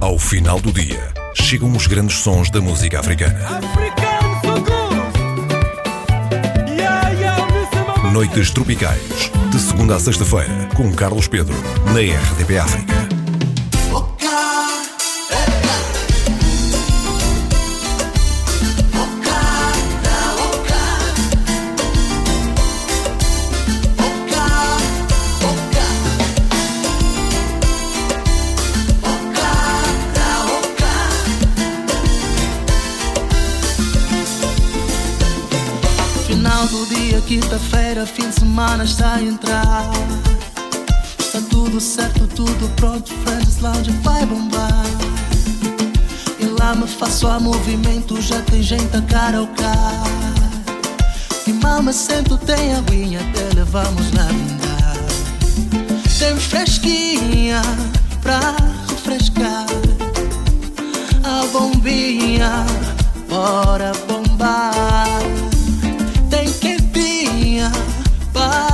Ao final do dia, chegam os grandes sons da música africana. Noites Tropicais, de segunda a sexta-feira, com Carlos Pedro, na RDP África. Quinta-feira, fim de semana está a entrar. Está tudo certo, tudo pronto, Friends Lounge vai bombar. E lá me faço a movimento, já tem gente a cara ao. E mal me sento, tem aguinha, até levamos na brindar. Tem fresquinha pra refrescar. A bombinha, bora bombar. para but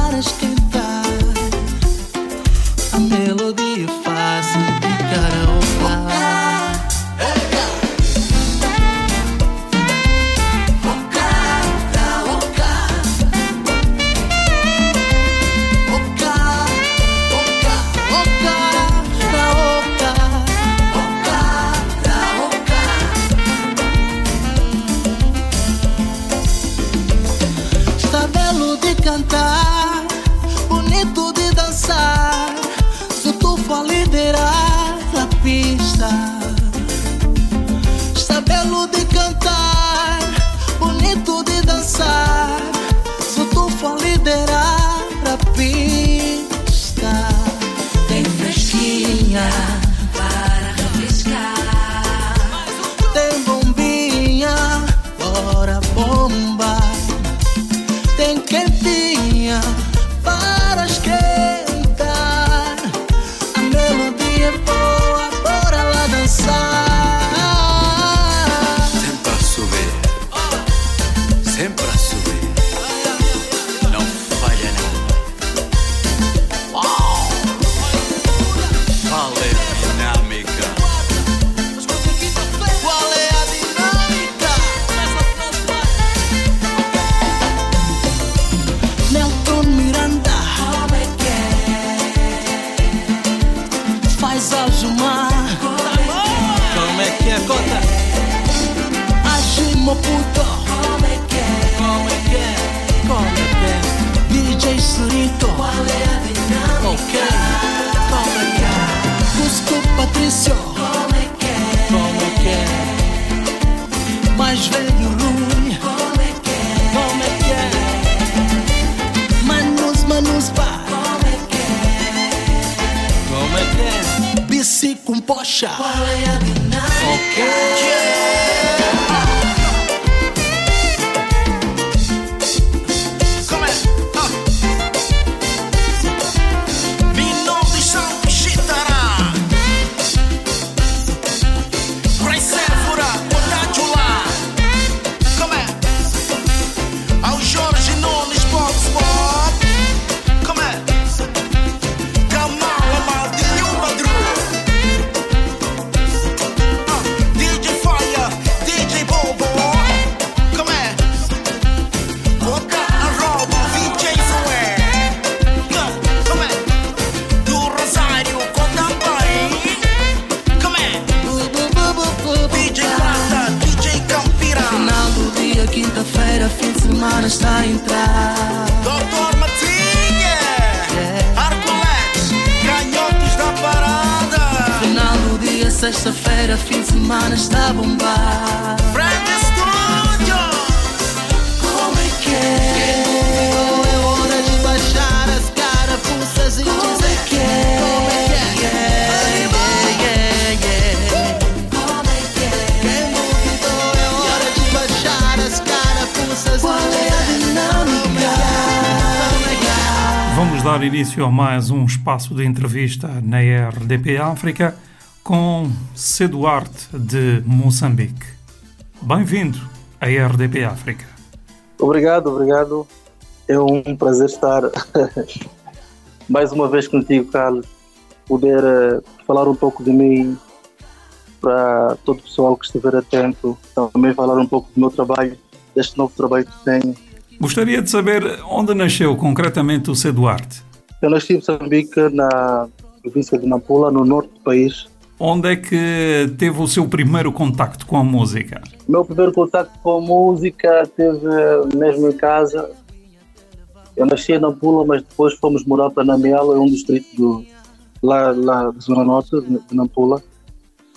Zajuma Como é que é, cota? Agimo puto Como é que é? Como é que é? Como é que é? DJ Surito Qual é a dinâmica? Ok Como é que é? Cusco Patrício Como é que é? Como é que é? Mais velho Lula Posha. Foca. Yeah. quarta-feira, fim de semana está a entrar. Doutor Matinha, é. yeah. Arcoletes, canhotos da parada. Final do dia, sexta-feira, fim de semana está a bombar. Frank Studio, como é que é? Início a mais um espaço de entrevista na RDP África com C. Duarte de Moçambique. Bem-vindo à RDP África. Obrigado, obrigado. É um prazer estar mais uma vez contigo, Carlos. Poder uh, falar um pouco de mim para todo o pessoal que estiver atento, também falar um pouco do meu trabalho, deste novo trabalho que tenho. Gostaria de saber onde nasceu concretamente o C. Duarte. Eu nasci em Moçambique, na província de Nampula, no norte do país. Onde é que teve o seu primeiro contacto com a música? O meu primeiro contacto com a música teve mesmo em casa. Eu nasci em Nampula, mas depois fomos morar para Namiela, um distrito do, lá, lá da Zona Norte de Nampula.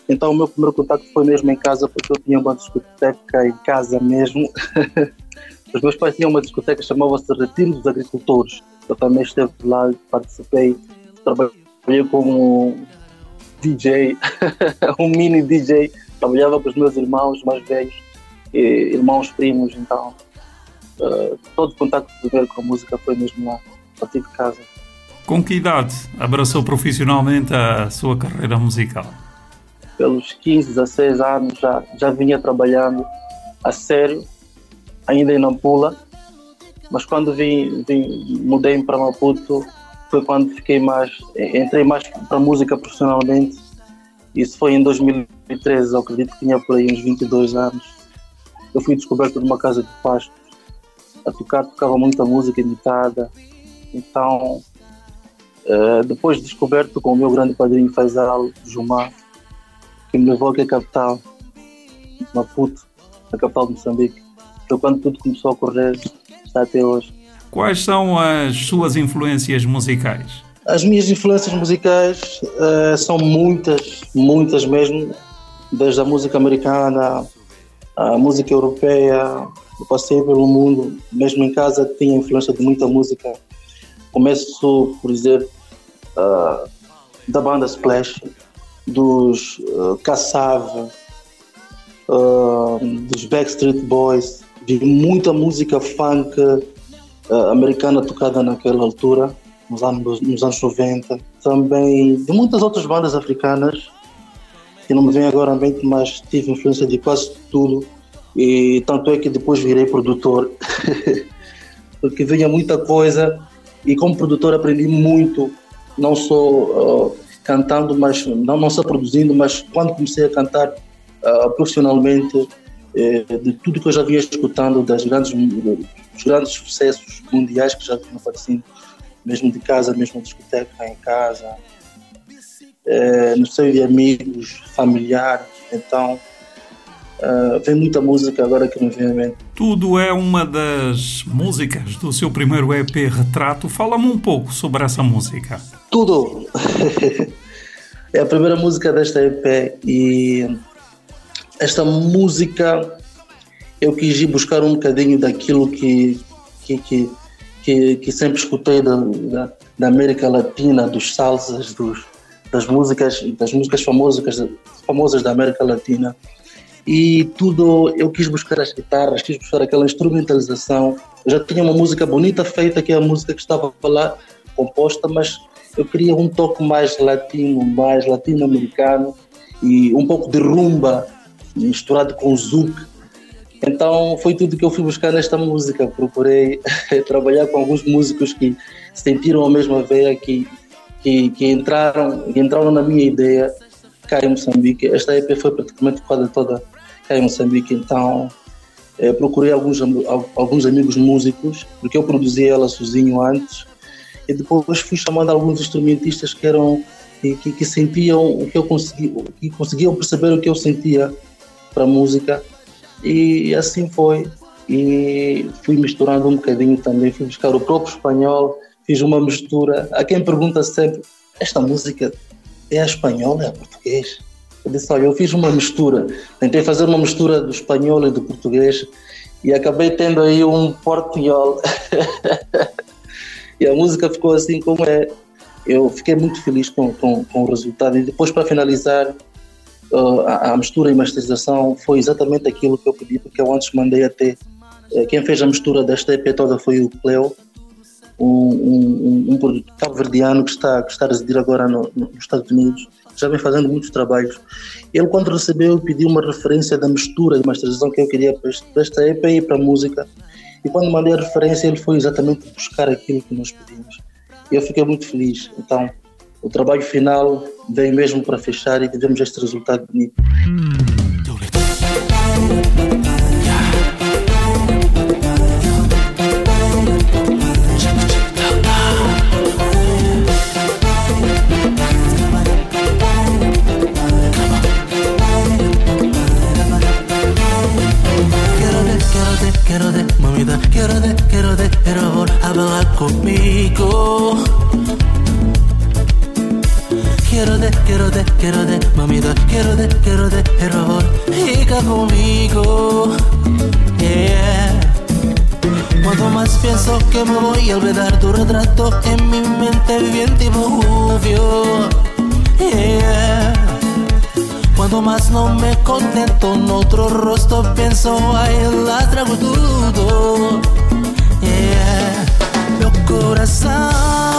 Então o meu primeiro contato foi mesmo em casa, porque eu tinha uma discoteca em casa mesmo. Os meus pais tinham uma discoteca que chamava-se Retiro dos Agricultores. Eu também esteve lá, participei, trabalhei como DJ, um mini DJ. Trabalhava com os meus irmãos mais velhos, irmãos primos, então uh, todo o contato primeiro com a música foi mesmo lá, a partir de casa. Com que idade abraçou profissionalmente a sua carreira musical? Pelos 15, 16 anos já, já vinha trabalhando a sério, ainda em Nampula, mas quando vim, vim mudei para Maputo foi quando fiquei mais, entrei mais para música profissionalmente. Isso foi em 2013, eu acredito que tinha por aí uns 22 anos. Eu fui descoberto numa casa de pastos. A tocar, tocava muita música imitada. Então, Uh, depois descoberto com o meu grande padrinho Faisal Jumar, que me levou aqui à capital, Maputo, a capital de Moçambique. Foi quando tudo começou a correr, está até hoje. Quais são as suas influências musicais? As minhas influências musicais uh, são muitas, muitas mesmo, desde a música americana, a música europeia, eu passei pelo mundo, mesmo em casa tinha influência de muita música. Começo por dizer uh, da banda Splash, dos uh, uh, dos Backstreet Boys, vi muita música funk uh, americana tocada naquela altura, nos anos, nos anos 90. Também de muitas outras bandas africanas, que não me vem agora à mente, mas tive influência de quase tudo. E tanto é que depois virei produtor, porque vinha muita coisa e como produtor aprendi muito não só uh, cantando, mas não, não só produzindo, mas quando comecei a cantar uh, profissionalmente, de tudo que eu já vinha escutando, das grandes, dos grandes sucessos mundiais que já tinham aparecido, mesmo de casa, mesmo discoteca, em casa, uh, no seio de amigos, familiares, então Uh, vem muita música agora que me vem à mente. Tudo é uma das músicas do seu primeiro EP Retrato. Fala-me um pouco sobre essa música. Tudo! é a primeira música desta EP e esta música eu quis ir buscar um bocadinho daquilo que, que, que, que, que sempre escutei da, da, da, América Latina, dos salsas, dos, das músicas, das músicas famosas, famosas da América Latina e tudo eu quis buscar as guitarras, quis buscar aquela instrumentalização. Eu já tinha uma música bonita feita, que é a música que estava lá composta, mas eu queria um toque mais latino, mais latino-americano e um pouco de rumba misturado com zouk. Então foi tudo que eu fui buscar nesta música. Procurei trabalhar com alguns músicos que sentiram a mesma veia, que, que, que entraram, que entraram na minha ideia cá em Moçambique. Esta EP foi praticamente quase toda cá em Moçambique, então eh, procurei alguns, alguns amigos músicos, porque eu produzi ela sozinho antes, e depois fui chamando alguns instrumentistas que eram que, que, sentiam o que eu conseguia, que conseguiam perceber o que eu sentia para música, e assim foi. E fui misturando um bocadinho também, fui buscar o próprio espanhol, fiz uma mistura. A quem pergunta sempre: esta música é a espanhola, é a português? Eu disse, olha, eu fiz uma mistura, tentei fazer uma mistura do espanhol e do português e acabei tendo aí um portunhol. e a música ficou assim como é. Eu fiquei muito feliz com, com, com o resultado. E depois, para finalizar, uh, a, a, mistura e masterização foi exatamente aquilo que eu pedi, porque eu antes mandei até. Uh, quem fez a mistura desta EP toda foi o Cleo, um, um, um, cabo-verdiano que está, que está a residir agora no, no, nos Estados Unidos já vem fazendo muitos trabalhos. Ele, quando recebeu, pediu uma referência da mistura de masterização que eu queria para esta EP e para a música. E quando mandei a referência, ele foi exatamente buscar aquilo que nós pedimos. E eu fiquei muito feliz. Então, o trabalho final vem mesmo para fechar e tivemos este resultado bonito. quiero de, mamita, quiero de, quiero de, quiero hablar conmigo. Quiero de, quiero de, quiero de, mamita, quiero de, quiero de, por fica conmigo. Yeah. Cuanto más pienso que me voy a olvidar tu retrato en mi mente bien obvio. Yeah. Cuando más no me contento en otro rostro pienso ay la trago todo yeah. meu coração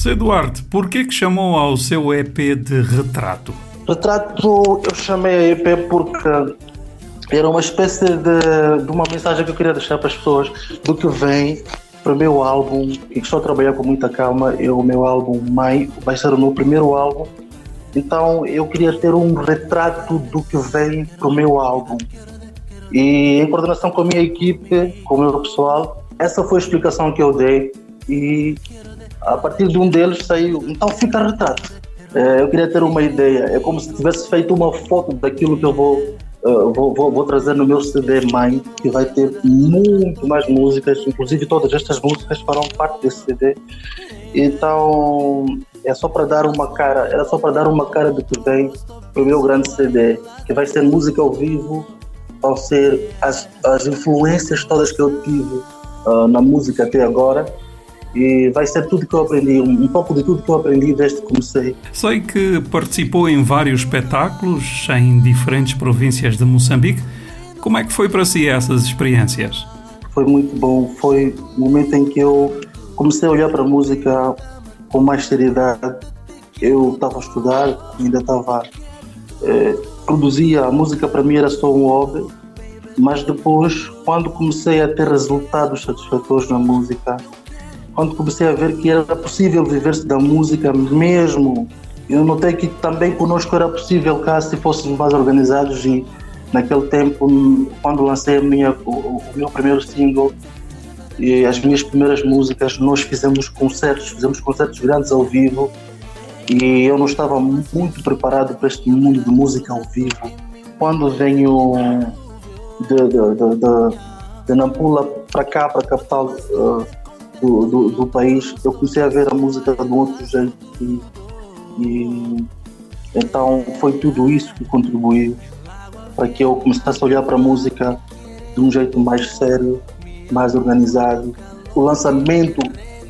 C. Duarte, por que que chamou ao seu EP de retrato? Retrato, eu chamei a EP porque era uma espécie de, de uma mensagem que eu queria deixar para as pessoas do que vem para o meu álbum e que estou a trabalhar com muita calma. É o meu álbum Mai, vai ser o meu primeiro álbum. Então eu queria ter um retrato do que vem para o meu álbum. E em coordenação com a minha equipe, com o meu pessoal, essa foi a explicação que eu dei. E a partir de um deles saiu, então fica retrato. Eh, Eu queria ter uma ideia, é como se tivesse feito uma foto daquilo que eu vou, eh, vou, vou, vou trazer no meu CD Mãe, que vai ter muito mais músicas, inclusive todas estas músicas farão parte desse CD. Então é só para dar uma cara, era só para dar uma cara do que vem para o meu grande CD, que vai ser música ao vivo, vão ser as, as influências todas que eu tive ah, na música até agora e vai ser tudo que eu aprendi, um, pouco de tudo que eu aprendi desde que comecei. Sei que participou em vários espetáculos em diferentes províncias de Moçambique. Como é que foi para si essas experiências? Foi muito bom. Foi o momento em que eu comecei a olhar para a música com mais seriedade. Eu estava a estudar, ainda estava. Eh, produzia, a música para mim era só um hobby, mas depois, quando comecei a ter resultados satisfatórios na música, quando comecei a ver que era possível viver-se da música mesmo. Eu notei que também conosco era possível, caso se fôssemos mais organizados e naquele tempo, quando lancei minha, o, o meu primeiro single e as minhas primeiras músicas, nós fizemos concertos, fizemos concertos grandes ao vivo e eu não estava muito preparado para este mundo de música ao vivo. Quando venho de, de, de, de, de Nampula para cá, para a capital, uh, do, do, do, país, eu comecei a ver a música de um outro jeito e, então foi tudo isso que contribuiu para que eu começasse a olhar para a música de um jeito mais sério, mais organizado. O lançamento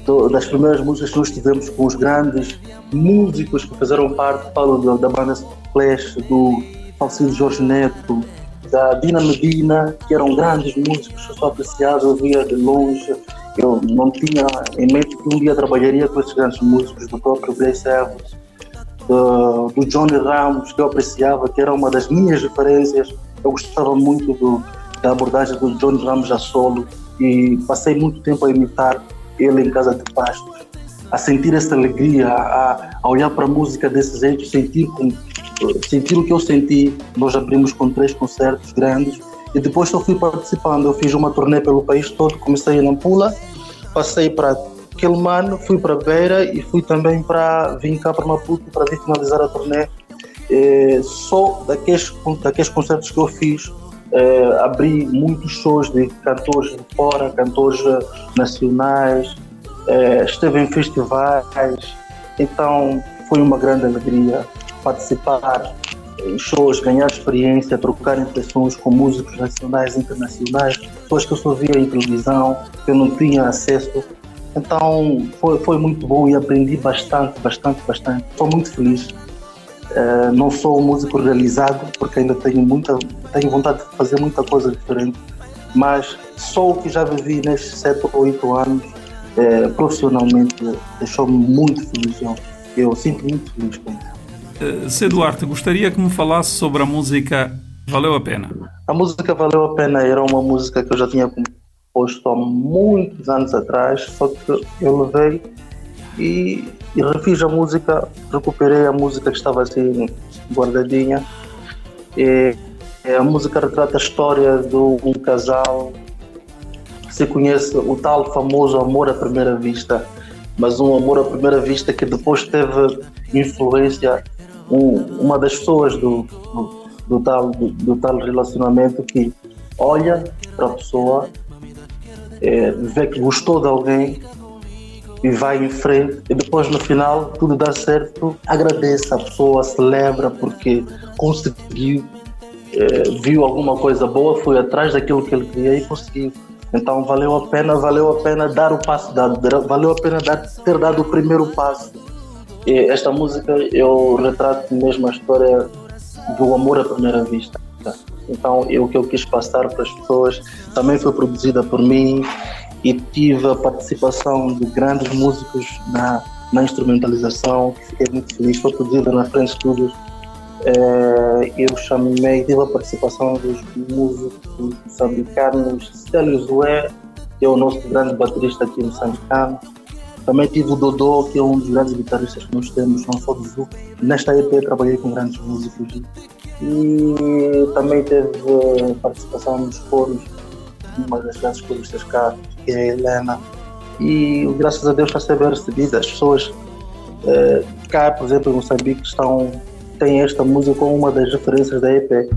do, das primeiras músicas que nós tivemos com os grandes músicos que fizeram parte falo da, da banda Flash, do falecido Jorge Neto, da Dina Medina, que eram grandes músicos, eu só apreciava, eu via de longe eu não tinha em mente que um dia trabalharia com esses grandes músicos, do próprio Blaze Evans, do, do Johnny Ramos, que eu apreciava, que era uma das minhas referências. Eu gostava muito do, da abordagem do Johnny Ramos a solo e passei muito tempo a imitar ele em Casa de Pastos, a sentir essa alegria, a, a olhar para a música desse jeito, sentir, com, sentir o que eu senti. Nós abrimos com três concertos grandes e depois eu fui participando, eu fiz uma turnê pelo país todo, comecei em Nampula, passei para Quelimane, fui para Beira e fui também para, vim cá para Maputo para vir finalizar a turnê. É, só daqueles, daqueles concertos que eu fiz, é, abri muitos shows de cantores de fora, cantores nacionais, é, esteve em festivais, então foi uma grande alegria participar shows, ganhar experiência, trocar impressões com músicos nacionais e internacionais, pessoas que eu só via em televisão, que eu não tinha acesso. Então foi, foi muito bom e aprendi bastante, bastante, bastante. Estou muito feliz. Uh, não sou um músico realizado, porque ainda tenho, muita, tenho vontade de fazer muita coisa diferente, mas só o que já vivi nestes 7 ou 8 anos, uh, profissionalmente, deixou-me muito feliz. Eu, eu sinto muito feliz com isso. Uh, C. Duarte, gostaria que me falasse sobre a música Valeu a Pena. A música Valeu a Pena era uma música que eu já tinha composto há muitos anos atrás, só que eu levei e, e refiz a música, recuperei a música que estava assim guardadinha. E a música retrata a história de um casal que se conhece, o tal famoso amor à primeira vista, mas um amor à primeira vista que depois teve influência um, uma das pessoas do, do, do tal, do, do, tal relacionamento que olha para a pessoa, é, vê que gostou de alguém e vai em frente e depois no final tudo dá certo, agradece a pessoa, celebra porque conseguiu, é, viu alguma coisa boa, foi atrás daquilo que ele queria e conseguiu. Então valeu a pena, valeu a pena dar o passo dado, valeu a pena dar, ter dado o primeiro passo e esta música eu retrato mesmo a história do amor à primeira vista. Então, eu, o que eu quis passar para as pessoas também foi produzida por mim e tive a participação de grandes músicos na, na instrumentalização, que fiquei muito feliz. Foi produzida na Frente Studios. É, eu chamei, tive a participação dos músicos moçambicanos, Célio Zué, que é o nosso grande baterista aqui no Moçambicano também tive o Dodô, que é um dos grandes guitarristas que nós temos, não só do Zouk. Nesta EP trabalhei com grandes músicos. E também teve participação nos coros, uma das grandes coristas cá, que é a Helena. E graças a Deus está a recebida. As pessoas eh, cá, por exemplo, em Moçambique, estão, têm esta música como uma das referências da EP.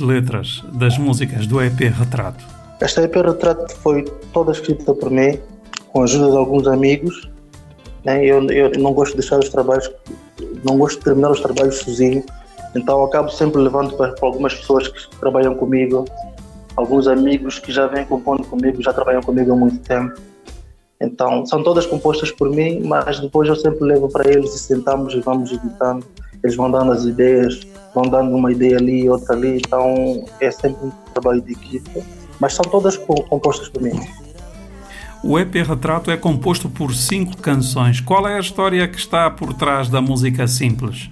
Letras das músicas do EP Retrato? Esta EP Retrato foi toda escrita por mim, com a ajuda de alguns amigos. Né? Eu, eu não gosto de deixar os trabalhos, não gosto de terminar os trabalhos sozinho, então acabo sempre levando para, para algumas pessoas que trabalham comigo, alguns amigos que já vêm compondo comigo, já trabalham comigo há muito tempo. Então, são todas compostas por mim, mas depois eu sempre levo para eles e sentamos e vamos editando. Eles vão dando as ideias, vão dando uma ideia ali, outra ali, então é sempre um trabalho de equipe, mas são todas compostas por mim. O EP Retrato é composto por cinco canções. Qual é a história que está por trás da música simples?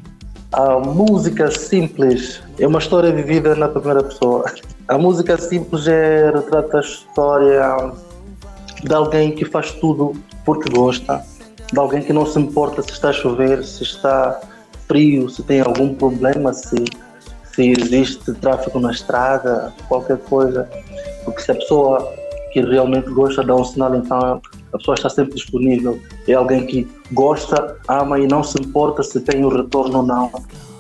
A música simples é uma história vivida na primeira pessoa. A música simples é, retrata a história de alguém que faz tudo porque gosta, de alguém que não se importa se está a chover, se está frio, se tem algum problema, se, se existe tráfego na estrada, qualquer coisa. Porque se a pessoa que realmente gosta dá um sinal, então a pessoa está sempre disponível. É alguém que gosta, ama e não se importa se tem um retorno ou não.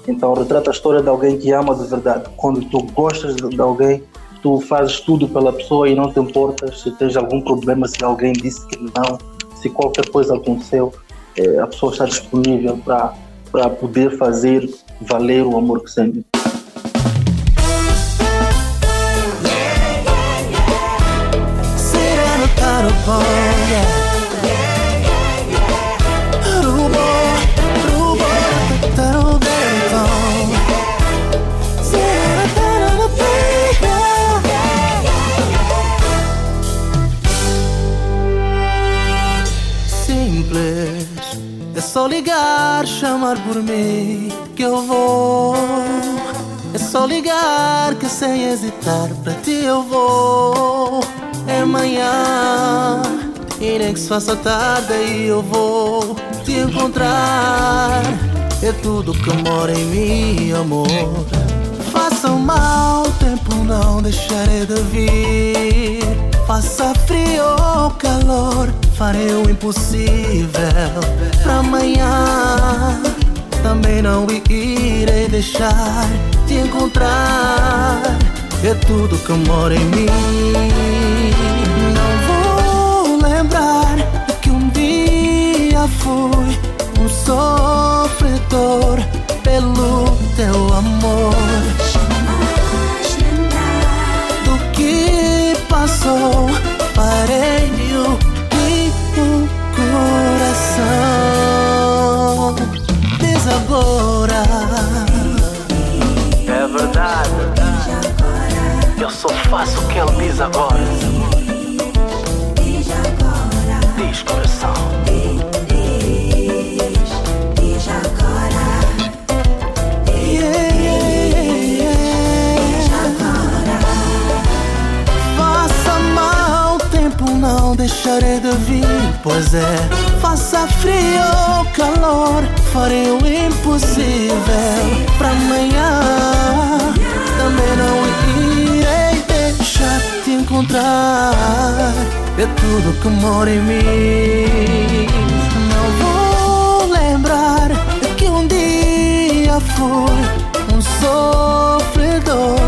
Então retrata a história de alguém que ama de verdade. Quando tu gostas de alguém, tu fazes tudo pela pessoa e não te importas se tens algum problema, se alguém disse que não, se qualquer coisa aconteceu, é, a pessoa está disponível para para poder fazer valer o amor que sente. Chamar por mim que eu vou. É só ligar que sem hesitar para ti eu vou. É manhã e nem que se faça tarde aí eu vou te encontrar. É tudo que mora em mim, amor. Faça mal, tempo não deixarei de vir. Faça frio ou calor, farei o impossível. Pra amanhã também não irei deixar te encontrar. É tudo que mora em mim. Não vou lembrar que um dia fui um sofredor pelo teu amor. Do que passou, parei o o coração diz agora. É verdade. Eu só faço o que ele diz agora. Deixarei de vir. Pois é, faça frio ou calor, farei o impossível pra amanhã. Também não irei deixar te encontrar. É tudo que mora em mim. Não vou lembrar que um dia fui um sofredor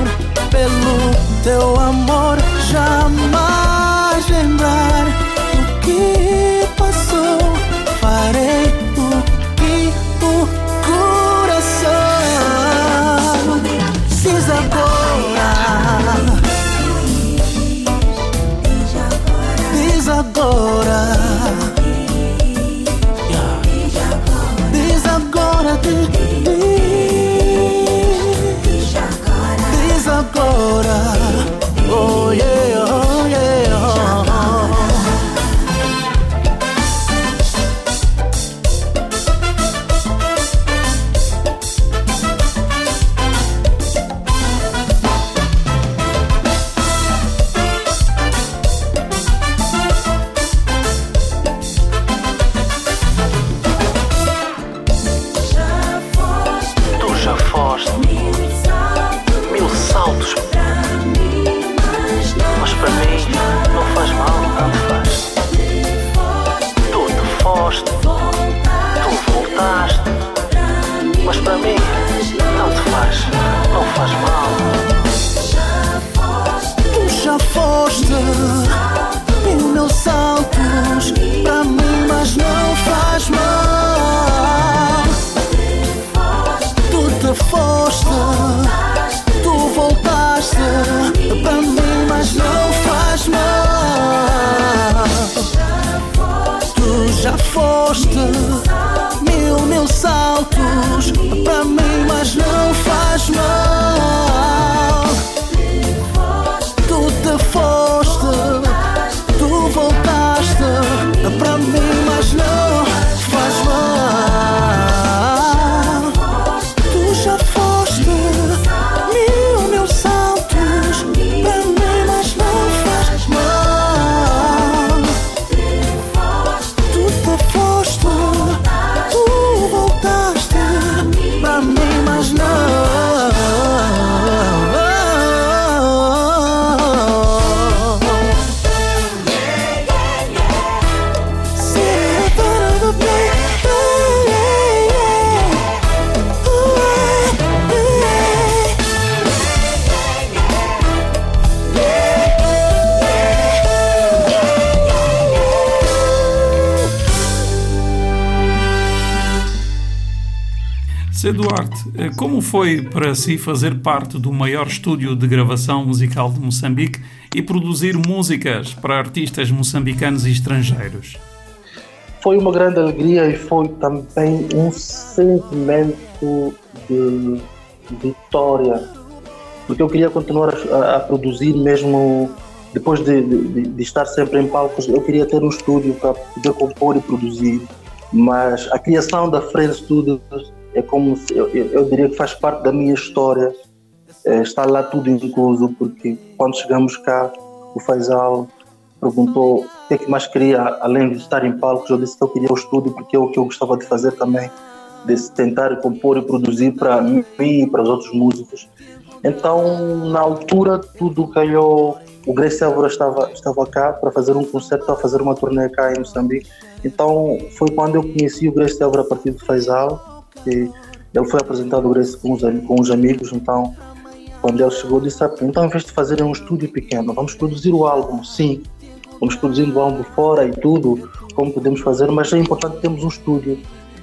pelo teu amor. Jamais sorriso e o meu sorriso C. Duarte, eh, como foi para si fazer parte do maior estúdio de gravação musical de Moçambique e produzir músicas para artistas moçambicanos e estrangeiros? Foi uma grande alegria e foi também um sentimento de vitória, porque eu queria continuar a, a produzir mesmo depois de, de, de, estar sempre em palcos, eu queria ter um estúdio para poder compor e produzir. Mas a criação da Friends Studios é como se, eu, eu, diria que faz parte da minha história. É, está lá tudo incluso, porque quando chegamos cá, o Faisal perguntou o que é que mais queria, além de estar em palcos. Eu disse que eu queria o estúdio, porque é o que eu gostava de fazer também, de tentar compor e produzir para mim e para os outros músicos. Então, na altura, tudo calhou. O Grace Álvaro estava, estava cá para fazer um concerto, para fazer uma turnê cá em Moçambique. Então, foi quando eu conheci o Grace Álvaro a partir do Faisal. E ele foi apresentado Grace com os, com os amigos. Então, quando ele chegou, disse: ah, então, em vez de fazer um estúdio pequeno, vamos produzir o álbum. Sim, vamos produzindo o álbum fora e tudo, como podemos fazer, mas é importante termos um estúdio.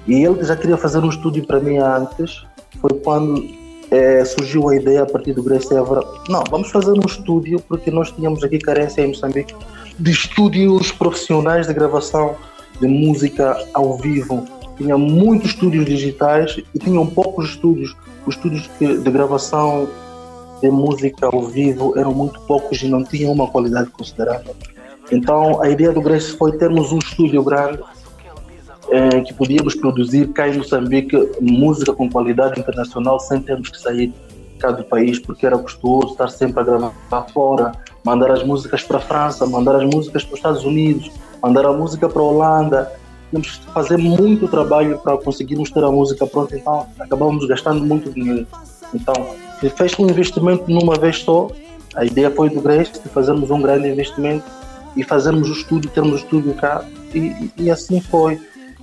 E ele já queria fazer um estúdio para mim antes. Foi quando é, surgiu a ideia a partir do Grace Évora, não, vamos fazer um estúdio, porque nós tínhamos aqui carência em Moçambique de estúdios profissionais de gravação de música ao vivo. Tinha muitos estúdios digitais e tinham poucos estúdios. Os estúdios de gravação de música ao vivo eram muito poucos e não tinham uma qualidade considerável. Então a ideia do Grace foi termos um estúdio grande é, que podíamos produzir cá em Moçambique música com qualidade internacional sem termos que sair cá do país, porque era custoso estar sempre a gravar fora, mandar as músicas para a França, mandar as músicas para os Estados Unidos, mandar a música para a Holanda. Tínhamos que fazer muito trabalho para conseguirmos ter a música pronta, então acabávamos gastando muito dinheiro. Então, fez um investimento numa vez só. A ideia foi do Grace de fazermos um grande investimento e fazermos o estúdio, termos o estúdio cá, e, e assim foi.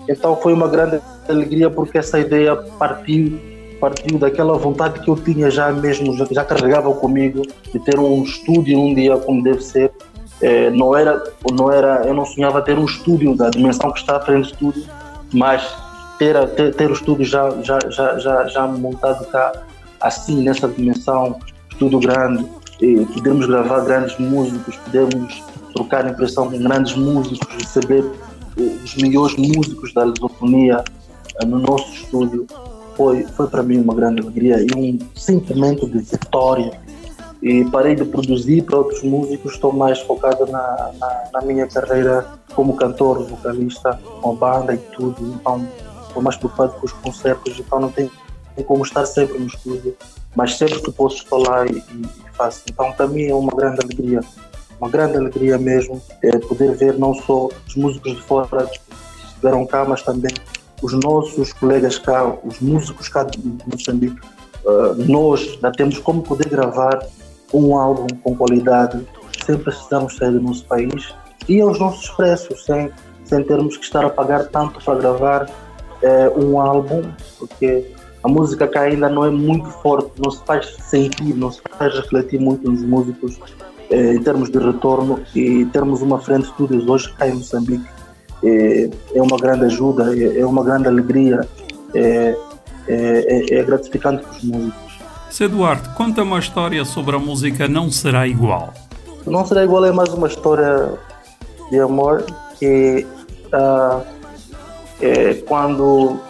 Então foi uma grande alegria porque essa ideia partiu partiu daquela vontade que eu tinha já mesmo, já carregava comigo de ter um estúdio um dia como deve ser. É, não era, não era, eu não sonhava ter um estúdio da dimensão que está à frente do estúdio, mas ter, ter, ter o estúdio já, já, já, já, já montado cá, assim, nessa dimensão, estúdio grande, e podemos gravar grandes músicos, podemos trocar impressão com grandes músicos, receber os melhores músicos da lusofonia eh, no nosso estúdio foi, foi para mim uma grande alegria e um sentimento de vitória. E parei de produzir para outros músicos, estou mais focado na, na, na minha carreira como cantor, vocalista, com banda e tudo. Então, estou mais preocupado com os concertos, então não tenho como estar sempre no estúdio, mas sempre que posso estou lá e, e faço. Então, para mim é uma grande alegria uma grande alegria mesmo é poder ver não só os músicos de fora que estiveram cá, mas também os nossos colegas cá, os músicos cá de Moçambique. Uh, nós já temos como poder gravar um álbum com qualidade sem precisarmos sair do nosso país e aos nossos preços, sem, sem termos que estar a pagar tanto para gravar é, um álbum, porque a música cá ainda não é muito forte, não se faz sentir, não se faz refletir muito nos músicos eh, em termos de retorno e termos uma frente de estudos hoje cá em Moçambique é, é uma grande ajuda, é, é uma grande alegria, é, é, é gratificante para os músicos. C. Duarte, conta uma história sobre a música Não Será Igual. Não Será Igual é mais uma história de amor que uh, é quando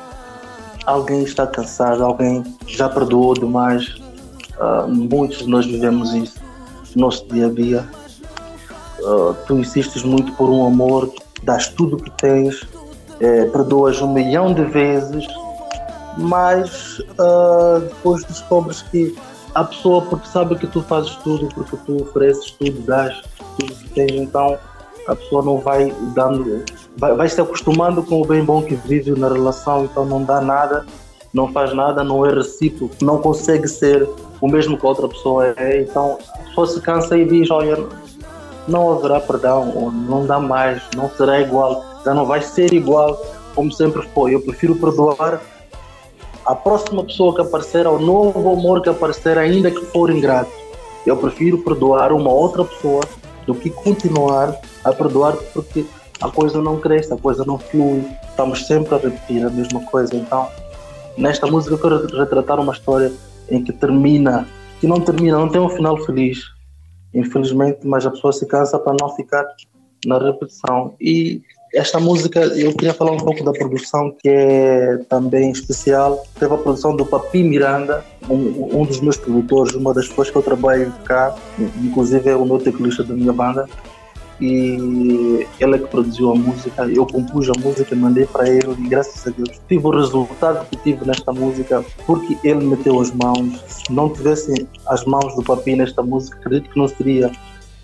alguém está cansado, alguém já perdoou demais. Uh, muitos de nós vivemos isso nosso dia a dia. Uh, tu insistes muito por um amor, das tudo que tens, é, perdoas um milhão de vezes, mas uh, depois descobres que a pessoa, porque sabe que tu fazes tudo, porque tu ofereces tudo, dás tudo que tens, então a pessoa não vai dando, vai, vai se acostumando com o bem bom que vive na relação, então não dá nada, não faz nada, não é recíproco, não consegue ser o mesmo que a outra pessoa é, então pessoa se cansa e diz, olha, não haverá perdão, ou não dá mais, não será igual, já não vai ser igual como sempre foi. Eu prefiro perdoar a próxima pessoa que aparecer, ao novo amor que aparecer, ainda que for ingrato. Eu prefiro perdoar uma outra pessoa do que continuar a perdoar porque a coisa não cresce, a coisa não flui. Estamos sempre a repetir a mesma coisa. Então, nesta música eu quero retratar uma história em que termina que não termina, não tem um final feliz, infelizmente, mas a pessoa se cansa para não ficar na repetição. E esta música, eu queria falar um pouco da produção que é também especial. Teve a produção do Papi Miranda, um, um dos meus produtores, uma das pessoas que eu trabalho cá, inclusive é o meu teclista da minha banda. E ele é que produziu a música, eu compus a música, mandei para ele e graças a Deus tive o resultado que tive nesta música porque ele meteu as mãos. Se não tivessem as mãos do Papi nesta música, acredito que não seria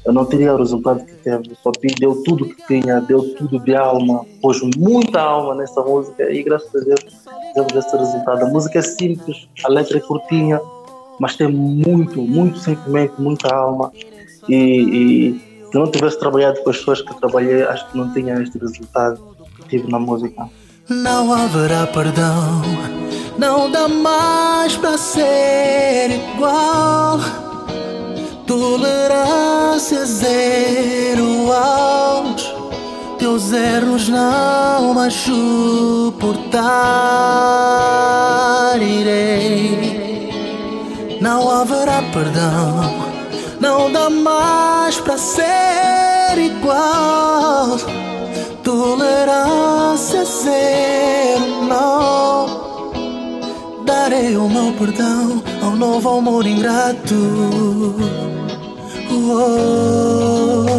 eu não teria o resultado que teve. O Papi deu tudo que tinha, deu tudo de alma, pôs muita alma nessa música e graças a Deus tivemos esse resultado. A música é simples, a letra é curtinha, mas tem muito, muito sentimento, muita alma. E, e se não tivesse trabalhado com as pessoas que trabalhei, acho que não tinha este resultado que tive na música. Não haverá perdão, não dá mais para ser igual Tolerância zero aos teus erros não mais suportar irei. Não haverá perdão, não dá mais para ser igual. Tolerância zero não darei o meu perdão ao novo amor ingrato. Oh,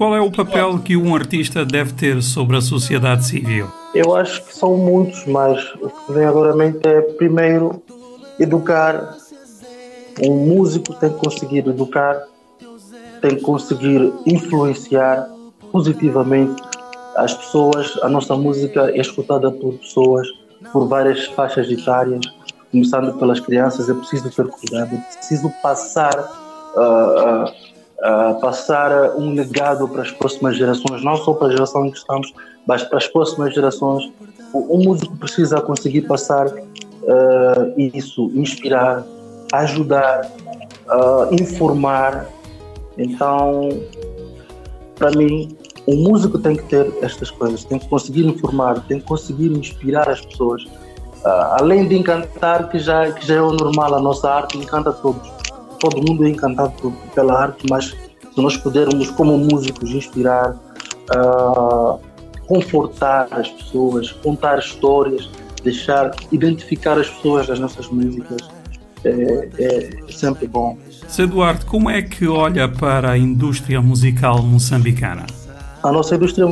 qual é o papel que um artista deve ter sobre a sociedade civil? Eu acho que são muitos, mas o que vem agora à mente é, primeiro, educar. Um músico tem que conseguir educar, tem que conseguir influenciar positivamente as pessoas. A nossa música é escutada por pessoas, por várias faixas etárias, começando pelas crianças. É preciso ter cuidado, é preciso passar. Uh, uh, passar um legado para as próximas gerações, não só para a geração em que estamos, mas para as próximas gerações. O, o músico precisa conseguir passar uh, isso, inspirar, ajudar, uh, informar. Então, para mim, o músico tem que ter estas coisas, tem que conseguir informar, tem que conseguir inspirar as pessoas. Uh, além de encantar, que já, que já é o normal, a nossa arte encanta todos todo mundo é encantado por, pela arte, mas se nós pudermos, como músicos, inspirar, uh, confortar as pessoas, contar histórias, deixar, identificar as pessoas das nossas músicas, é, é sempre bom. Sr. Eduardo, como é que olha para a indústria musical moçambicana? A nossa indústria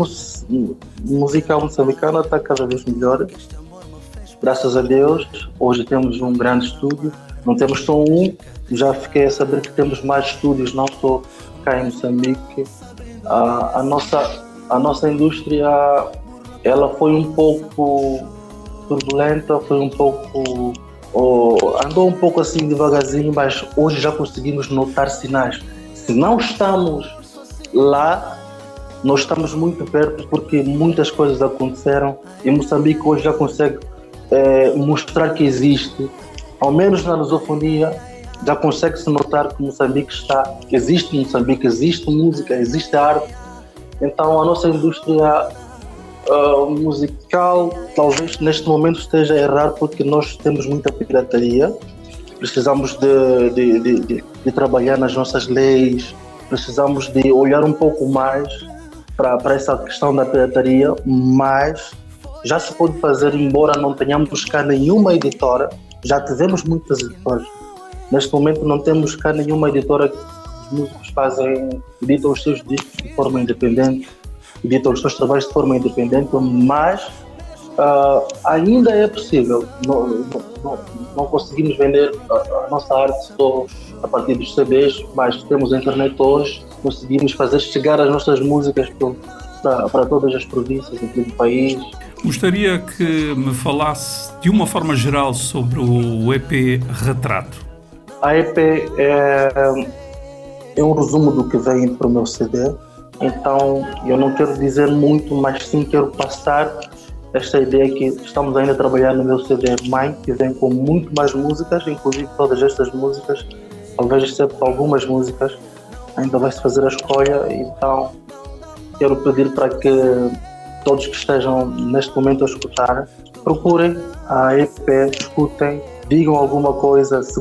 musical moçambicana está cada vez melhor. Graças a Deus, hoje temos um grande estúdio. Não temos só um, já fiquei a saber que temos mais estúdios, não só cá em Moçambique. A, a, nossa, a nossa indústria ela foi um pouco turbulenta, foi um pouco. Oh, andou um pouco assim devagarzinho, mas hoje já conseguimos notar sinais. Se não estamos lá, nós estamos muito perto porque muitas coisas aconteceram e Moçambique hoje já consegue é, mostrar que existe, ao menos na lusofonia, já consegue-se notar que Moçambique está, existe Moçambique, existe música, existe arte. Então a nossa indústria uh, musical talvez neste momento esteja a errar porque nós temos muita pirataria. Precisamos de, de, de, de trabalhar nas nossas leis, precisamos de olhar um pouco mais para essa questão da pirataria, mas já se pode fazer, embora não tenhamos cá nenhuma editora, já tivemos muitas editoras Neste momento não temos cá nenhuma editora que os músicos fazem, editam os seus discos de forma independente, editam os seus trabalhos de forma independente, mas uh, ainda é possível. Não, não, não conseguimos vender a, a, nossa arte só a partir dos CDs, mas temos a internet hoje, conseguimos fazer chegar as nossas músicas para, para todas as províncias do país. Gostaria que me falasse de uma forma geral sobre o EP Retrato. A EP é, é um resumo do que vem para o meu CD, então eu não quero dizer muito, mas sim quero passar esta ideia que estamos ainda a trabalhar no meu CD Mãe, que vem com muito mais músicas, inclusive todas estas músicas, talvez exceto algumas músicas, ainda vai-se fazer a escolha, então quero pedir para que todos que estejam neste momento a escutar, procurem a EP, escutem, digam alguma coisa, se